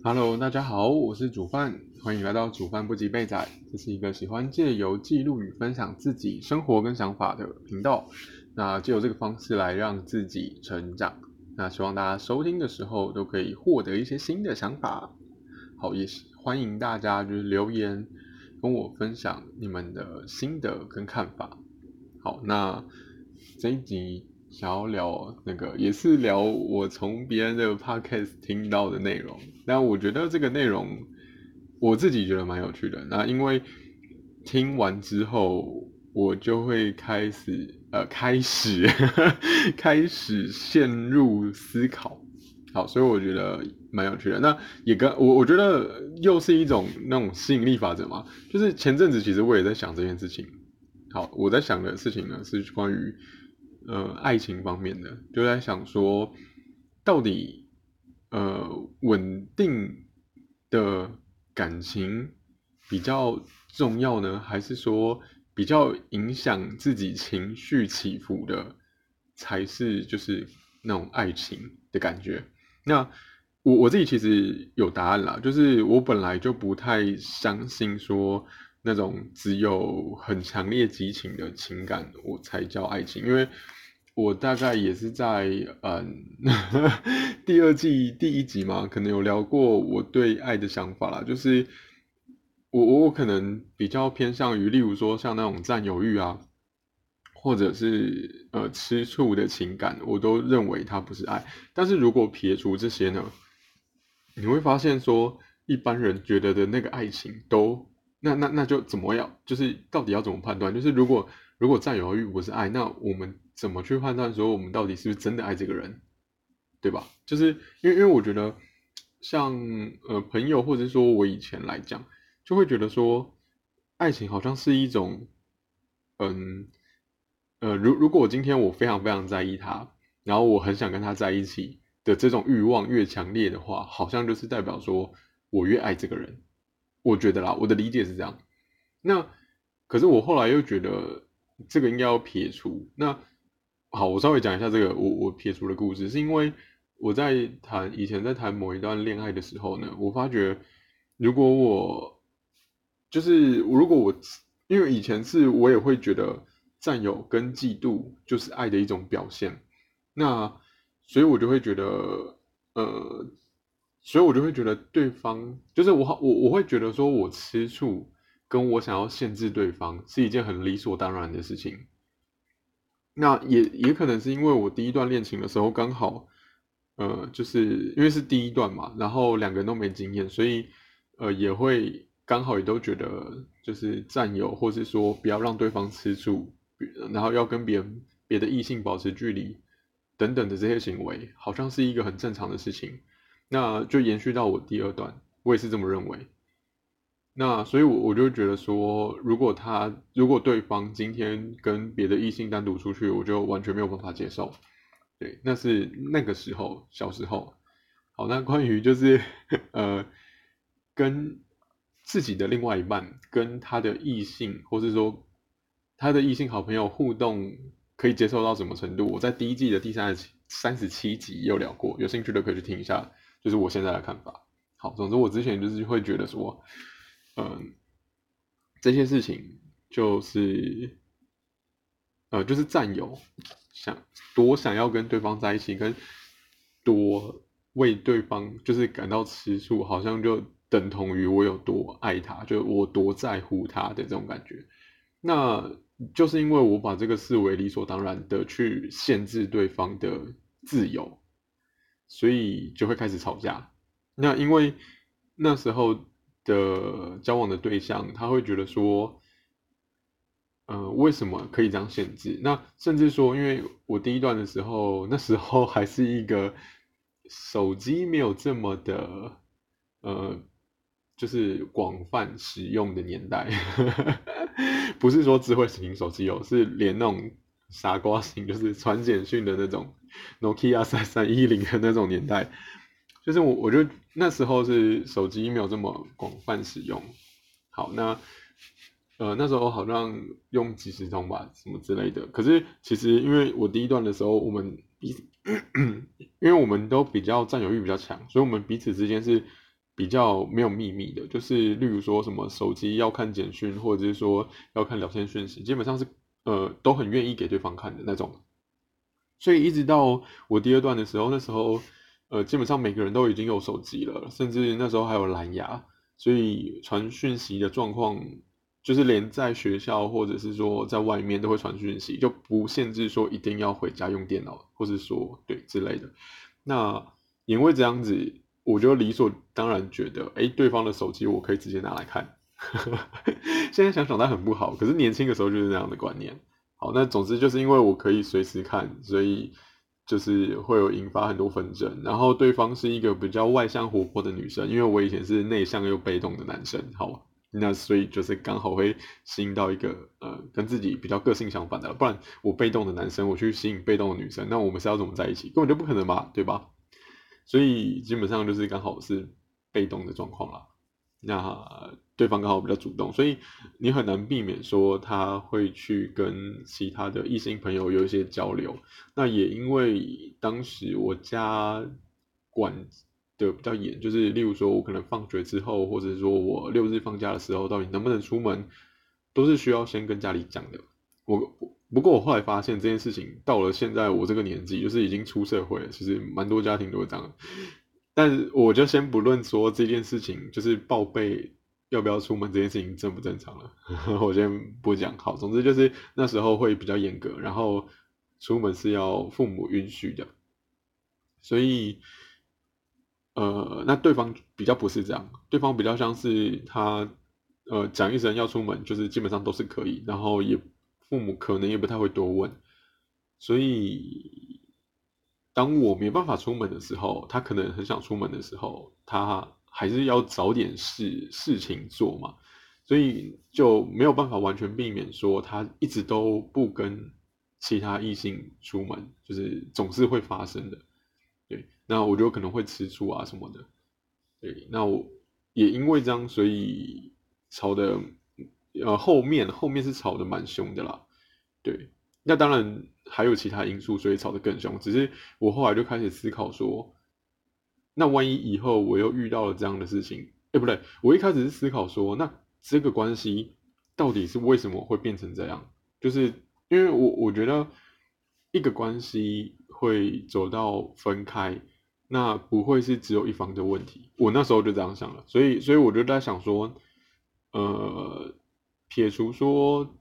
Hello，大家好，我是煮饭，欢迎来到煮饭不及备仔。这是一个喜欢借由记录与分享自己生活跟想法的频道。那借由这个方式来让自己成长。那希望大家收听的时候都可以获得一些新的想法。好，也欢迎大家就是留言跟我分享你们的心得跟看法。好，那这一集。想要聊那个，也是聊我从别人的 podcast 听到的内容，但我觉得这个内容我自己觉得蛮有趣的。那因为听完之后，我就会开始呃 开始开始陷入思考。好，所以我觉得蛮有趣的。那也跟我我觉得又是一种那种吸引力法则嘛，就是前阵子其实我也在想这件事情。好，我在想的事情呢是关于。呃，爱情方面的就在想说，到底呃稳定的感情比较重要呢，还是说比较影响自己情绪起伏的才是就是那种爱情的感觉？那我我自己其实有答案啦，就是我本来就不太相信说那种只有很强烈激情的情感我才叫爱情，因为。我大概也是在嗯 第二季第一集嘛，可能有聊过我对爱的想法啦。就是我我可能比较偏向于，例如说像那种占有欲啊，或者是呃吃醋的情感，我都认为它不是爱。但是如果撇除这些呢，你会发现说一般人觉得的那个爱情都那那那就怎么样？就是到底要怎么判断？就是如果如果占有欲不是爱，那我们。怎么去判断说我们到底是不是真的爱这个人，对吧？就是因为因为我觉得像呃朋友或者说我以前来讲，就会觉得说爱情好像是一种嗯呃如如果我今天我非常非常在意他，然后我很想跟他在一起的这种欲望越强烈的话，好像就是代表说我越爱这个人。我觉得啦，我的理解是这样。那可是我后来又觉得这个应该要撇除那。好，我稍微讲一下这个我我撇除的故事，是因为我在谈以前在谈某一段恋爱的时候呢，我发觉如果我就是如果我因为以前是我也会觉得占有跟嫉妒就是爱的一种表现，那所以我就会觉得呃，所以我就会觉得对方就是我我我会觉得说我吃醋跟我想要限制对方是一件很理所当然的事情。那也也可能是因为我第一段恋情的时候刚好，呃，就是因为是第一段嘛，然后两个人都没经验，所以呃也会刚好也都觉得就是占有，或是说不要让对方吃醋，然后要跟别人别的异性保持距离等等的这些行为，好像是一个很正常的事情。那就延续到我第二段，我也是这么认为。那所以，我我就觉得说，如果他如果对方今天跟别的异性单独出去，我就完全没有办法接受。对，那是那个时候小时候。好，那关于就是呃，跟自己的另外一半跟他的异性，或是说他的异性好朋友互动，可以接受到什么程度？我在第一季的第三十七三十七集有聊过，有兴趣的可以去听一下，就是我现在的看法。好，总之我之前就是会觉得说。嗯，这些事情就是，呃，就是占有，想多想要跟对方在一起，跟多为对方就是感到吃醋，好像就等同于我有多爱他，就我多在乎他的这种感觉。那就是因为我把这个视为理所当然的去限制对方的自由，所以就会开始吵架。那因为那时候。的交往的对象，他会觉得说，呃，为什么可以这样限制？那甚至说，因为我第一段的时候，那时候还是一个手机没有这么的，呃，就是广泛使用的年代，不是说智慧型手机哦，是连那种傻瓜型，就是传简讯的那种 Nokia 三三一零的那种年代。就是我，我就那时候是手机没有这么广泛使用。好，那呃那时候好像用即时通吧，什么之类的。可是其实因为我第一段的时候，我们彼此，因为我们都比较占有欲比较强，所以我们彼此之间是比较没有秘密的，就是例如说什么手机要看简讯，或者是说要看聊天讯息，基本上是呃都很愿意给对方看的那种。所以一直到我第二段的时候，那时候呃基本上每个人都已经有手机了，甚至那时候还有蓝牙，所以传讯息的状况就是连在学校或者是说在外面都会传讯息，就不限制说一定要回家用电脑，或者说对之类的。那因为这样子。我就理所当然觉得，哎，对方的手机我可以直接拿来看。现在想想，他很不好。可是年轻的时候就是这样的观念。好，那总之就是因为我可以随时看，所以就是会有引发很多纷争。然后对方是一个比较外向活泼的女生，因为我以前是内向又被动的男生。好，那所以就是刚好会吸引到一个呃跟自己比较个性相反的。不然我被动的男生，我去吸引被动的女生，那我们是要怎么在一起？根本就不可能嘛，对吧？所以基本上就是刚好是被动的状况啦，那对方刚好比较主动，所以你很难避免说他会去跟其他的异性朋友有一些交流。那也因为当时我家管的比较严，就是例如说我可能放学之后，或者说我六日放假的时候，到底能不能出门，都是需要先跟家里讲的。我。不过我后来发现这件事情到了现在我这个年纪，就是已经出社会了，其实蛮多家庭都会这样。但我就先不论说这件事情，就是报备要不要出门这件事情正不正常了，我先不讲。好，总之就是那时候会比较严格，然后出门是要父母允许的。所以，呃，那对方比较不是这样，对方比较像是他，呃，讲一声要出门，就是基本上都是可以，然后也。父母可能也不太会多问，所以当我没办法出门的时候，他可能很想出门的时候，他还是要找点事事情做嘛，所以就没有办法完全避免说他一直都不跟其他异性出门，就是总是会发生的。对，那我就可能会吃醋啊什么的。对，那我也因为这样，所以吵的。呃，后面后面是吵得蛮凶的啦，对，那当然还有其他因素，所以吵得更凶。只是我后来就开始思考说，那万一以后我又遇到了这样的事情，哎，不对，我一开始是思考说，那这个关系到底是为什么会变成这样？就是因为我我觉得一个关系会走到分开，那不会是只有一方的问题。我那时候就这样想了，所以所以我就在想说，呃。撇除说，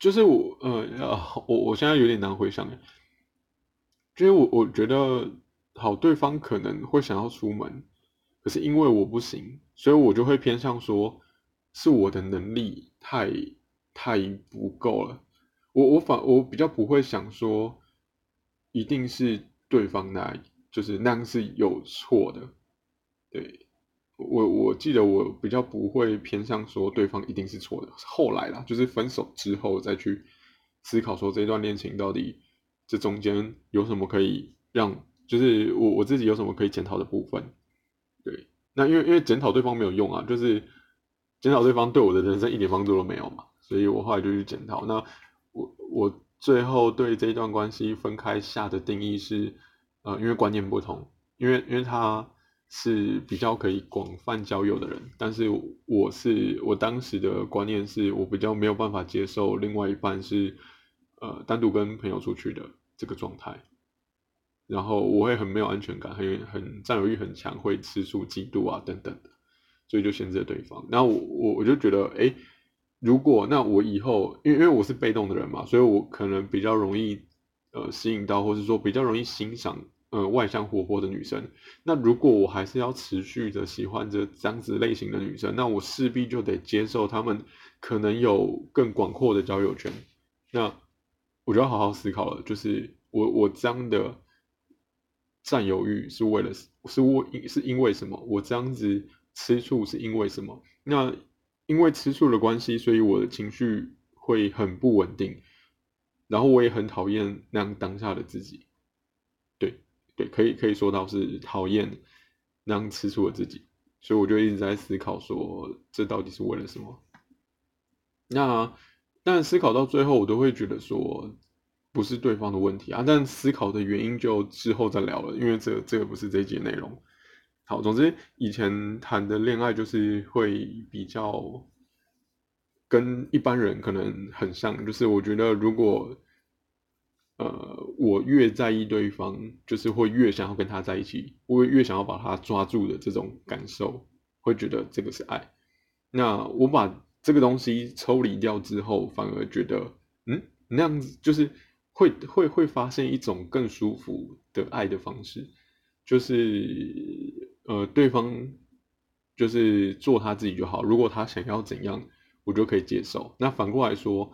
就是我，呃，我我现在有点难回想，就是我我觉得，好，对方可能会想要出门，可是因为我不行，所以我就会偏向说，是我的能力太太不够了。我我反我比较不会想说，一定是对方那，就是那样是有错的，对。我我记得我比较不会偏向说对方一定是错的，后来啦，就是分手之后再去思考说这段恋情到底这中间有什么可以让，就是我我自己有什么可以检讨的部分。对，那因为因为检讨对方没有用啊，就是检讨对方对我的人生一点帮助都没有嘛，所以我后来就去检讨。那我我最后对这一段关系分开下的定义是，呃，因为观念不同，因为因为他。是比较可以广泛交友的人，但是我是我当时的观念是我比较没有办法接受另外一半是呃单独跟朋友出去的这个状态，然后我会很没有安全感，很很占有欲很强，会吃醋、嫉妒啊等等的，所以就限制了对方。然后我我我就觉得，哎，如果那我以后，因为因为我是被动的人嘛，所以我可能比较容易呃吸引到，或者说比较容易欣赏。呃，外向活泼的女生，那如果我还是要持续的喜欢着这样子类型的女生，那我势必就得接受她们可能有更广阔的交友圈。那我就要好好思考了，就是我我这样的占有欲是为了是为是因为什么？我这样子吃醋是因为什么？那因为吃醋的关系，所以我的情绪会很不稳定，然后我也很讨厌那样当下的自己。对，可以可以说到是讨厌那样吃醋的自己，所以我就一直在思考说，这到底是为了什么？那但思考到最后，我都会觉得说，不是对方的问题啊。但思考的原因就之后再聊了，因为这这个不是这一节内容。好，总之以前谈的恋爱就是会比较跟一般人可能很像，就是我觉得如果呃我越在意对方，就是会越想要跟他在一起，我越想要把他抓住的这种感受，会觉得这个是爱。那我把这个东西抽离掉之后，反而觉得嗯那样子就是会会会发现一种更舒服的爱的方式，就是。呃，对方就是做他自己就好。如果他想要怎样，我就可以接受。那反过来说，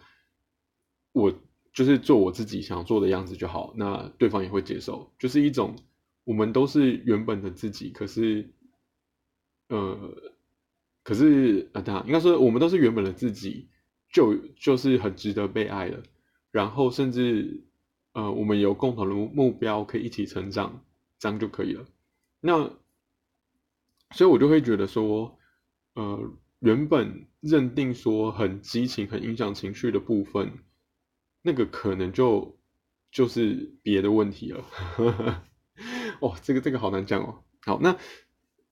我就是做我自己想做的样子就好。那对方也会接受，就是一种我们都是原本的自己。可是，呃，可是啊，当然应该说，我们都是原本的自己，就就是很值得被爱的。然后，甚至呃，我们有共同的目标，可以一起成长，这样就可以了。那。所以我就会觉得说，呃，原本认定说很激情、很影响情绪的部分，那个可能就就是别的问题了。哦，这个这个好难讲哦。好，那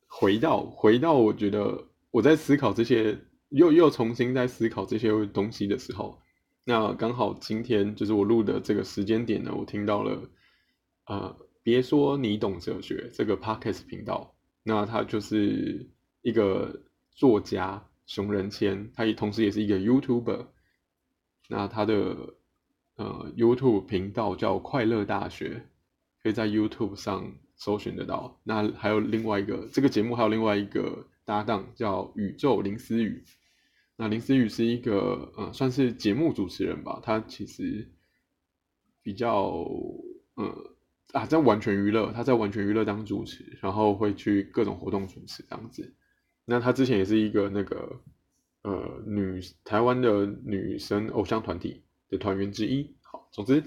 回到回到，我觉得我在思考这些，又又重新在思考这些东西的时候，那刚好今天就是我录的这个时间点呢，我听到了，呃，别说你懂哲学这个 podcast 频道。那他就是一个作家熊仁谦，他也同时也是一个 YouTuber。那他的呃 YouTube 频道叫快乐大学，可以在 YouTube 上搜寻得到。那还有另外一个这个节目还有另外一个搭档叫宇宙林思雨。那林思雨是一个呃算是节目主持人吧，他其实比较呃。啊，在完全娱乐，他在完全娱乐当主持，然后会去各种活动主持这样子。那他之前也是一个那个呃女台湾的女生偶像团体的团员之一。好，总之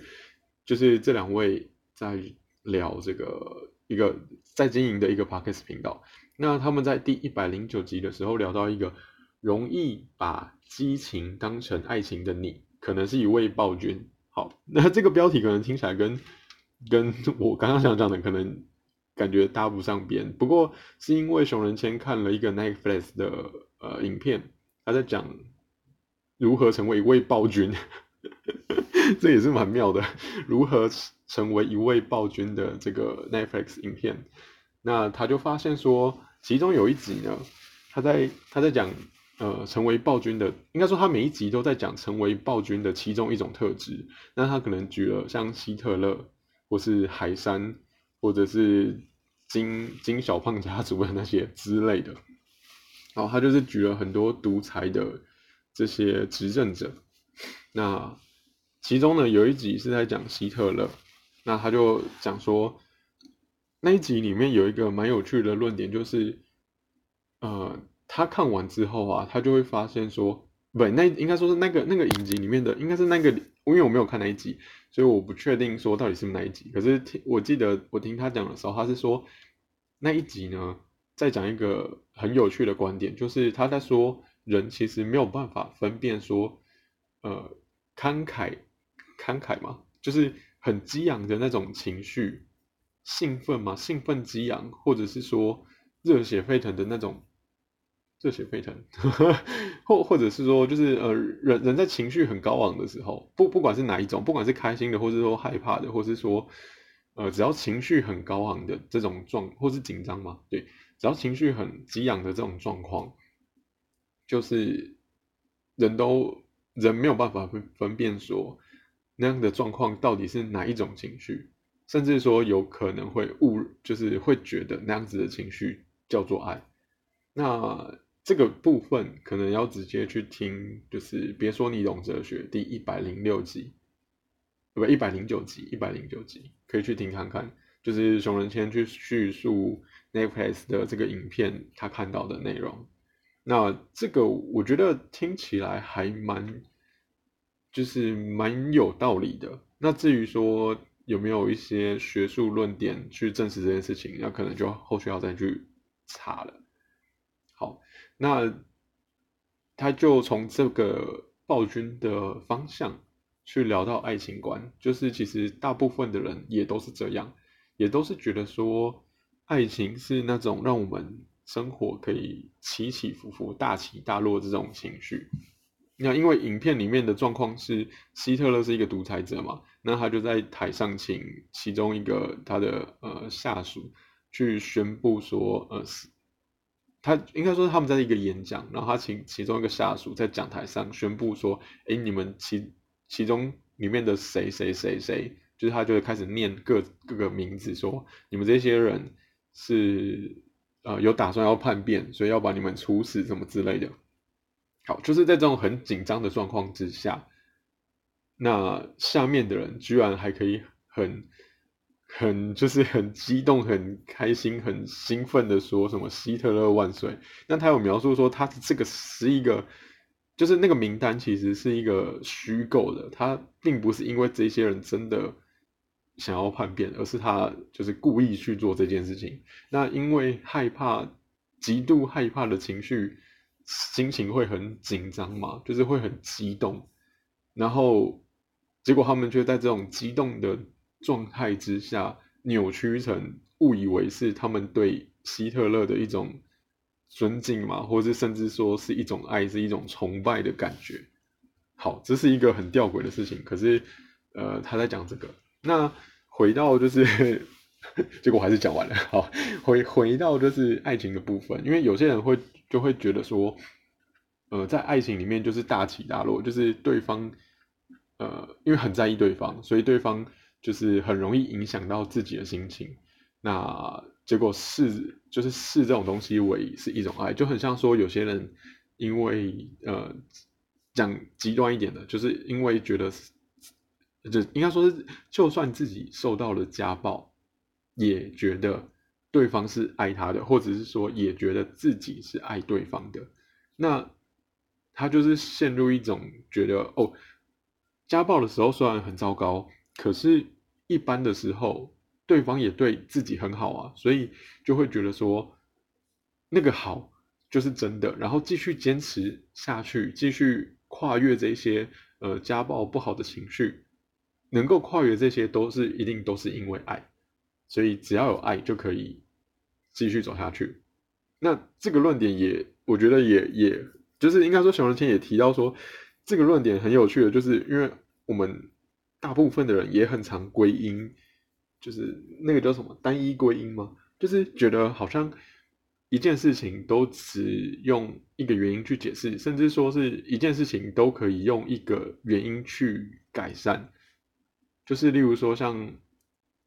就是这两位在聊这个一个在经营的一个 podcast 频道。那他们在第一百零九集的时候聊到一个容易把激情当成爱情的你，可能是一位暴君。好，那这个标题可能听起来跟跟我刚刚想讲的可能感觉搭不上边，不过是因为熊仁谦看了一个 Netflix 的呃影片，他在讲如何成为一位暴君，这也是蛮妙的，如何成为一位暴君的这个 Netflix 影片，那他就发现说，其中有一集呢，他在他在讲呃成为暴君的，应该说他每一集都在讲成为暴君的其中一种特质，那他可能举了像希特勒。或是海山，或者是金金小胖家族的那些之类的，然后他就是举了很多独裁的这些执政者，那其中呢有一集是在讲希特勒，那他就讲说那一集里面有一个蛮有趣的论点，就是呃他看完之后啊，他就会发现说，不，那应该说是那个那个影集里面的，应该是那个。因为我没有看那一集，所以我不确定说到底是哪一集。可是听我记得我听他讲的时候，他是说那一集呢，在讲一个很有趣的观点，就是他在说人其实没有办法分辨说，呃，慷慨慷慨嘛，就是很激昂的那种情绪，兴奋嘛，兴奋激昂，或者是说热血沸腾的那种。热血沸腾，或或者是说，就是呃，人人在情绪很高昂的时候，不不管是哪一种，不管是开心的，或者说害怕的，或是说，呃，只要情绪很高昂的这种状，或是紧张嘛，对，只要情绪很激昂的这种状况，就是人都人没有办法分分辨说那样的状况到底是哪一种情绪，甚至说有可能会误，就是会觉得那样子的情绪叫做爱，那。这个部分可能要直接去听，就是别说你懂哲学第一百零六集，不一百零九集，一百零九集可以去听看看，就是熊仁谦去叙述 Netflix 的这个影片他看到的内容。那这个我觉得听起来还蛮，就是蛮有道理的。那至于说有没有一些学术论点去证实这件事情，那可能就后续要再去查了。好。那他就从这个暴君的方向去聊到爱情观，就是其实大部分的人也都是这样，也都是觉得说，爱情是那种让我们生活可以起起伏伏、大起大落这种情绪。那因为影片里面的状况是希特勒是一个独裁者嘛，那他就在台上请其中一个他的呃下属去宣布说，呃，他应该说他们在一个演讲，然后他请其中一个下属在讲台上宣布说，哎，你们其其中里面的谁谁谁谁，就是他就会开始念各各个名字，说你们这些人是呃有打算要叛变，所以要把你们处死什么之类的。好，就是在这种很紧张的状况之下，那下面的人居然还可以很、很就是很激动、很开心、很兴奋的说什么“希特勒万岁”。那他有描述说，他这个是一个，就是那个名单其实是一个虚构的，他并不是因为这些人真的想要叛变，而是他就是故意去做这件事情。那因为害怕、极度害怕的情绪。心情会很紧张嘛，就是会很激动，然后结果他们却在这种激动的状态之下扭曲成误以为是他们对希特勒的一种尊敬嘛，或是甚至说是一种爱，是一种崇拜的感觉。好，这是一个很吊诡的事情。可是，呃，他在讲这个，那回到就是，结果还是讲完了。好，回回到就是爱情的部分，因为有些人会。就会觉得说，呃，在爱情里面就是大起大落，就是对方，呃，因为很在意对方，所以对方就是很容易影响到自己的心情。那结果视就是视这种东西为是一种爱，就很像说有些人因为呃讲极端一点的，就是因为觉得，就应该说是，就算自己受到了家暴，也觉得。对方是爱他的，或者是说也觉得自己是爱对方的，那他就是陷入一种觉得哦，家暴的时候虽然很糟糕，可是一般的时候对方也对自己很好啊，所以就会觉得说那个好就是真的，然后继续坚持下去，继续跨越这些呃家暴不好的情绪，能够跨越这些都是一定都是因为爱。所以只要有爱就可以继续走下去。那这个论点也，我觉得也也就是应该说，熊仁谦也提到说，这个论点很有趣的，就是因为我们大部分的人也很常归因，就是那个叫什么单一归因吗？就是觉得好像一件事情都只用一个原因去解释，甚至说是一件事情都可以用一个原因去改善。就是例如说像。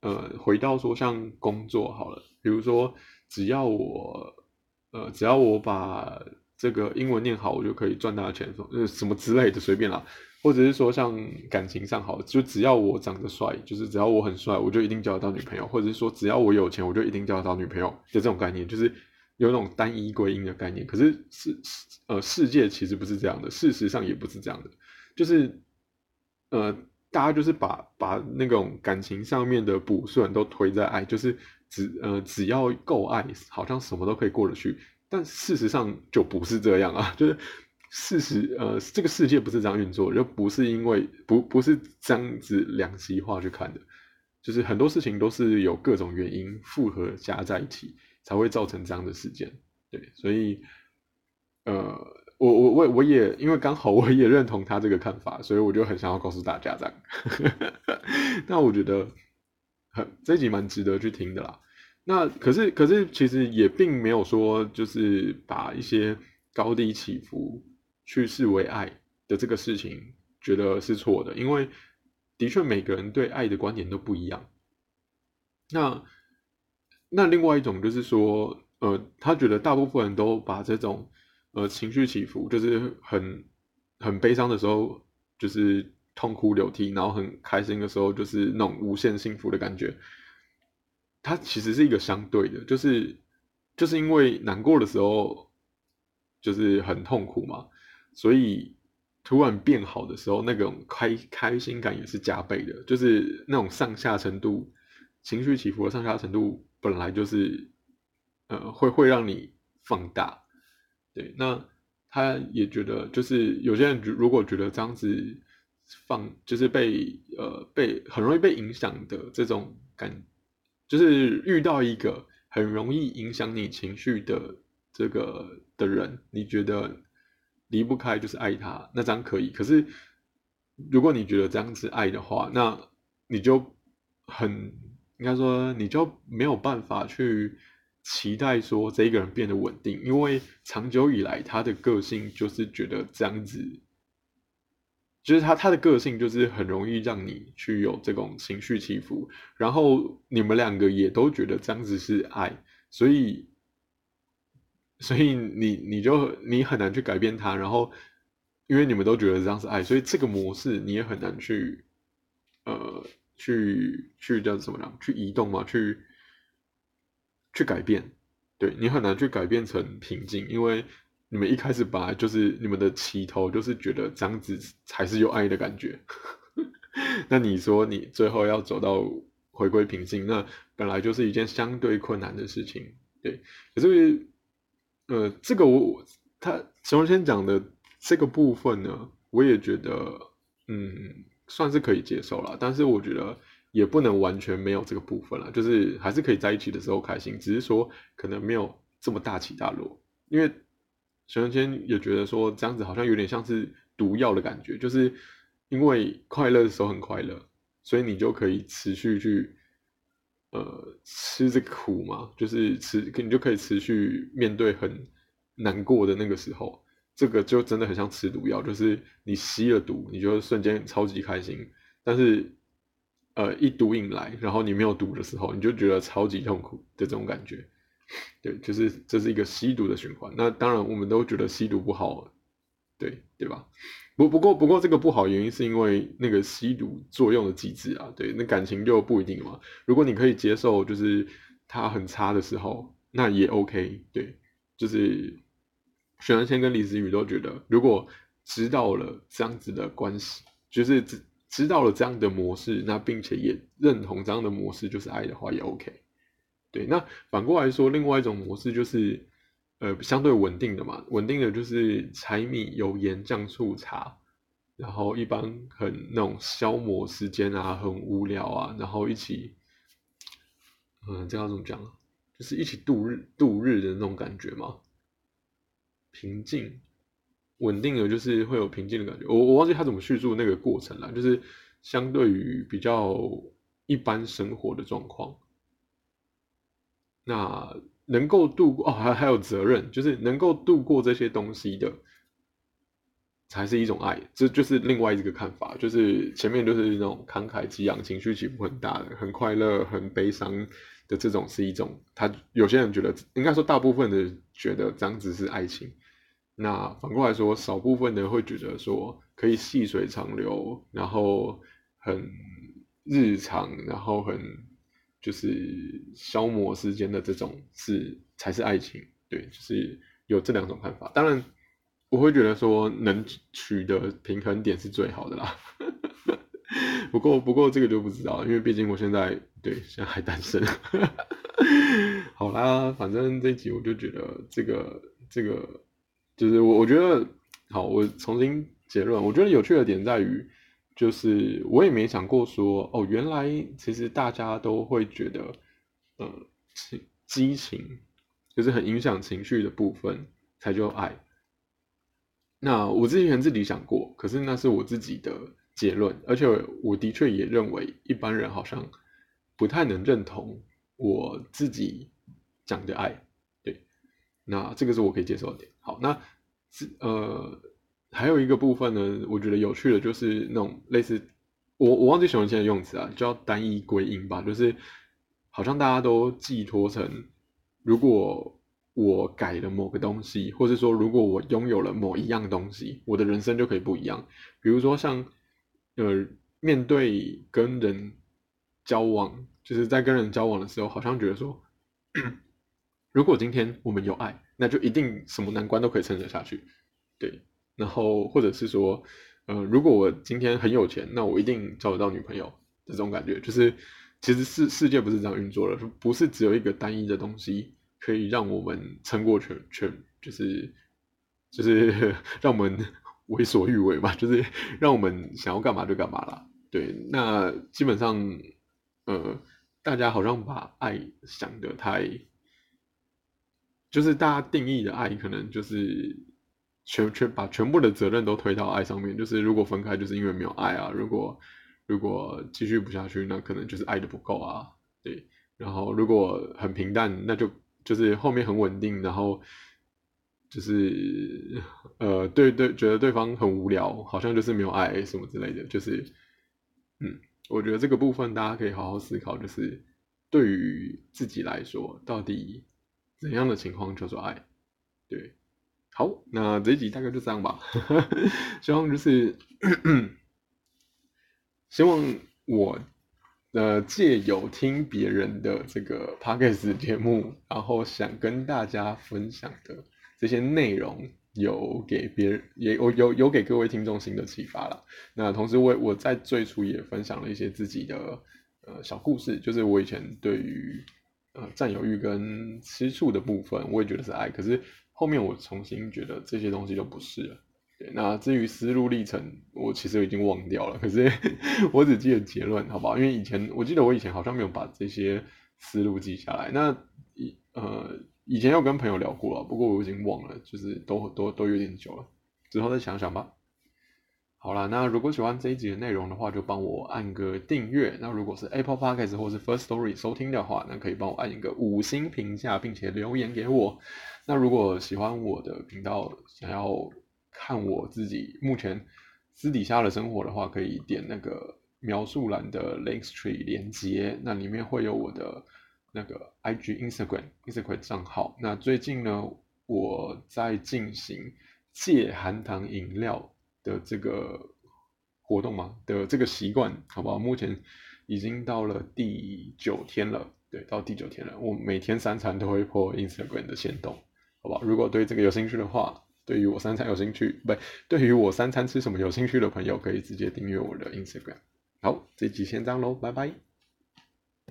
呃，回到说像工作好了，比如说只要我，呃，只要我把这个英文念好，我就可以赚大钱，呃，什么之类的随便啦。或者是说像感情上好了，就只要我长得帅，就是只要我很帅，我就一定交得到女朋友。或者是说只要我有钱，我就一定交得到女朋友的这种概念，就是有那种单一归因的概念。可是世呃世界其实不是这样的，事实上也不是这样的，就是呃。大家就是把把那种感情上面的补顺都推在爱，就是只呃只要够爱，好像什么都可以过得去。但事实上就不是这样啊，就是事实呃这个世界不是这样运作，就不是因为不不是这样子两极化去看的，就是很多事情都是有各种原因复合加在一起才会造成这样的事件。对，所以呃。我我我我也因为刚好我也认同他这个看法，所以我就很想要告诉大家这样。那我觉得很这集蛮值得去听的啦。那可是可是其实也并没有说就是把一些高低起伏去视为爱的这个事情觉得是错的，因为的确每个人对爱的观点都不一样。那那另外一种就是说，呃，他觉得大部分人都把这种。呃，情绪起伏就是很很悲伤的时候，就是痛哭流涕；然后很开心的时候，就是那种无限幸福的感觉。它其实是一个相对的，就是就是因为难过的时候就是很痛苦嘛，所以突然变好的时候，那种开开心感也是加倍的。就是那种上下程度，情绪起伏的上下程度本来就是呃会会让你放大。对，那他也觉得，就是有些人如果觉得这样子放，就是被呃被很容易被影响的这种感，就是遇到一个很容易影响你情绪的这个的人，你觉得离不开就是爱他，那这样可以。可是如果你觉得这样子爱的话，那你就很应该说你就没有办法去期待说这一个人变得稳定，因为长久以来他的个性就是觉得这样子。就是他，他的个性就是很容易让你去有这种情绪起伏，然后你们两个也都觉得这样子是爱，所以，所以你你就你很难去改变他，然后因为你们都觉得这样是爱，所以这个模式你也很难去，呃，去去叫什么呢？去移动嘛，去去改变，对你很难去改变成平静，因为。你们一开始本来就是你们的起头，就是觉得这样子才是有爱的感觉。那你说你最后要走到回归平静，那本来就是一件相对困难的事情。对，可是呃，这个我他熊先讲的这个部分呢，我也觉得嗯算是可以接受了。但是我觉得也不能完全没有这个部分了，就是还是可以在一起的时候开心，只是说可能没有这么大起大落，因为。熊仁谦也觉得说这样子好像有点像是毒药的感觉，就是因为快乐的时候很快乐，所以你就可以持续去呃吃这个苦嘛，就是吃你就可以持续面对很难过的那个时候，这个就真的很像吃毒药，就是你吸了毒，你就瞬间超级开心，但是呃一毒瘾来，然后你没有毒的时候，你就觉得超级痛苦的这种感觉。对，就是这是一个吸毒的循环。那当然，我们都觉得吸毒不好，对对吧？不不过不过，这个不好原因是因为那个吸毒作用的机制啊。对，那感情就不一定嘛。如果你可以接受，就是他很差的时候，那也 OK。对，就是许安谦跟李子宇都觉得，如果知道了这样子的关系，就是知道了这样的模式，那并且也认同这样的模式就是爱的话，也 OK。对，那反过来说，另外一种模式就是，呃，相对稳定的嘛，稳定的就是柴米油盐酱醋茶，然后一般很那种消磨时间啊，很无聊啊，然后一起，嗯，这要怎么讲？就是一起度日度日的那种感觉嘛，平静，稳定的就是会有平静的感觉。我我忘记他怎么叙述那个过程了，就是相对于比较一般生活的状况。那能够度过哦，还还有责任，就是能够度过这些东西的，才是一种爱。这就是另外一个看法，就是前面就是那种慷慨激昂、情绪起伏很大的、很快乐、很悲伤的这种是一种。他有些人觉得，应该说大部分的觉得这样子是爱情。那反过来说，少部分的会觉得说可以细水长流，然后很日常，然后很。就是消磨时间的这种是才是爱情，对，就是有这两种看法。当然，我会觉得说能取得平衡点是最好的啦。不过，不过这个就不知道，因为毕竟我现在对现在还单身。好啦，反正这集我就觉得这个这个就是我我觉得好，我重新结论，我觉得有趣的点在于。就是我也没想过说哦，原来其实大家都会觉得，呃，激激情就是很影响情绪的部分才叫爱。那我之前自己想过，可是那是我自己的结论，而且我的确也认为一般人好像不太能认同我自己讲的爱。那这个是我可以接受的点。好，那呃。还有一个部分呢，我觉得有趣的，就是那种类似我我忘记熊文谦的用词啊，叫单一归因吧，就是好像大家都寄托成，如果我改了某个东西，或是说如果我拥有了某一样东西，我的人生就可以不一样。比如说像呃，面对跟人交往，就是在跟人交往的时候，好像觉得说，如果今天我们有爱，那就一定什么难关都可以撑得下去，对。然后，或者是说，呃，如果我今天很有钱，那我一定找得到女朋友。这种感觉就是，其实世世界不是这样运作的，不是只有一个单一的东西可以让我们撑过全全，就是就是 让我们为所欲为吧，就是让我们想要干嘛就干嘛了。对，那基本上，呃，大家好像把爱想得太就是大家定义的爱，可能就是全全把全部的责任都推到爱上面。就是如果分开，就是因为没有爱啊；如果如果继续不下去，那可能就是爱的不够啊。对，然后如果很平淡，那就就是后面很稳定，然后就是呃，对对，觉得对方很无聊，好像就是没有爱什么之类的。就是嗯，我觉得这个部分大家可以好好思考，就是对于自己来说，到底。怎样的情况叫做爱？对，好，那这一集大概就这样吧。希望就是，希望我呃借有听别人的这个 podcast 节目，然后想跟大家分享的这些内容，有给别人也有有有给各位听众新的启发了。那同时，我我在最初也分享了一些自己的呃小故事，就是我以前对于。呃，占有欲跟吃醋的部分，我也觉得是爱。可是后面我重新觉得这些东西都不是了。对，那至于思路历程，我其实已经忘掉了。可是 我只记得结论，好不好？因为以前我记得我以前好像没有把这些思路记下来。那以呃以前有跟朋友聊过了，不过我已经忘了，就是都都都有点久了，之后再想想吧。好了，那如果喜欢这一集的内容的话，就帮我按个订阅。那如果是 Apple Podcast 或是 First Story 收听的话，那可以帮我按一个五星评价，并且留言给我。那如果喜欢我的频道，想要看我自己目前私底下的生活的话，可以点那个描述栏的 Links Tree 连接，那里面会有我的那个 IG、Instagram、Instagram 账号。那最近呢，我在进行戒含糖饮料。的这个活动嘛的这个习惯，好不好？目前已经到了第九天了，对，到第九天了。我每天三餐都会破 Instagram 的限动，好不好？如果对这个有兴趣的话，对于我三餐有兴趣，不，对于我三餐吃什么有兴趣的朋友，可以直接订阅我的 Instagram。好，这集先这样喽，拜拜。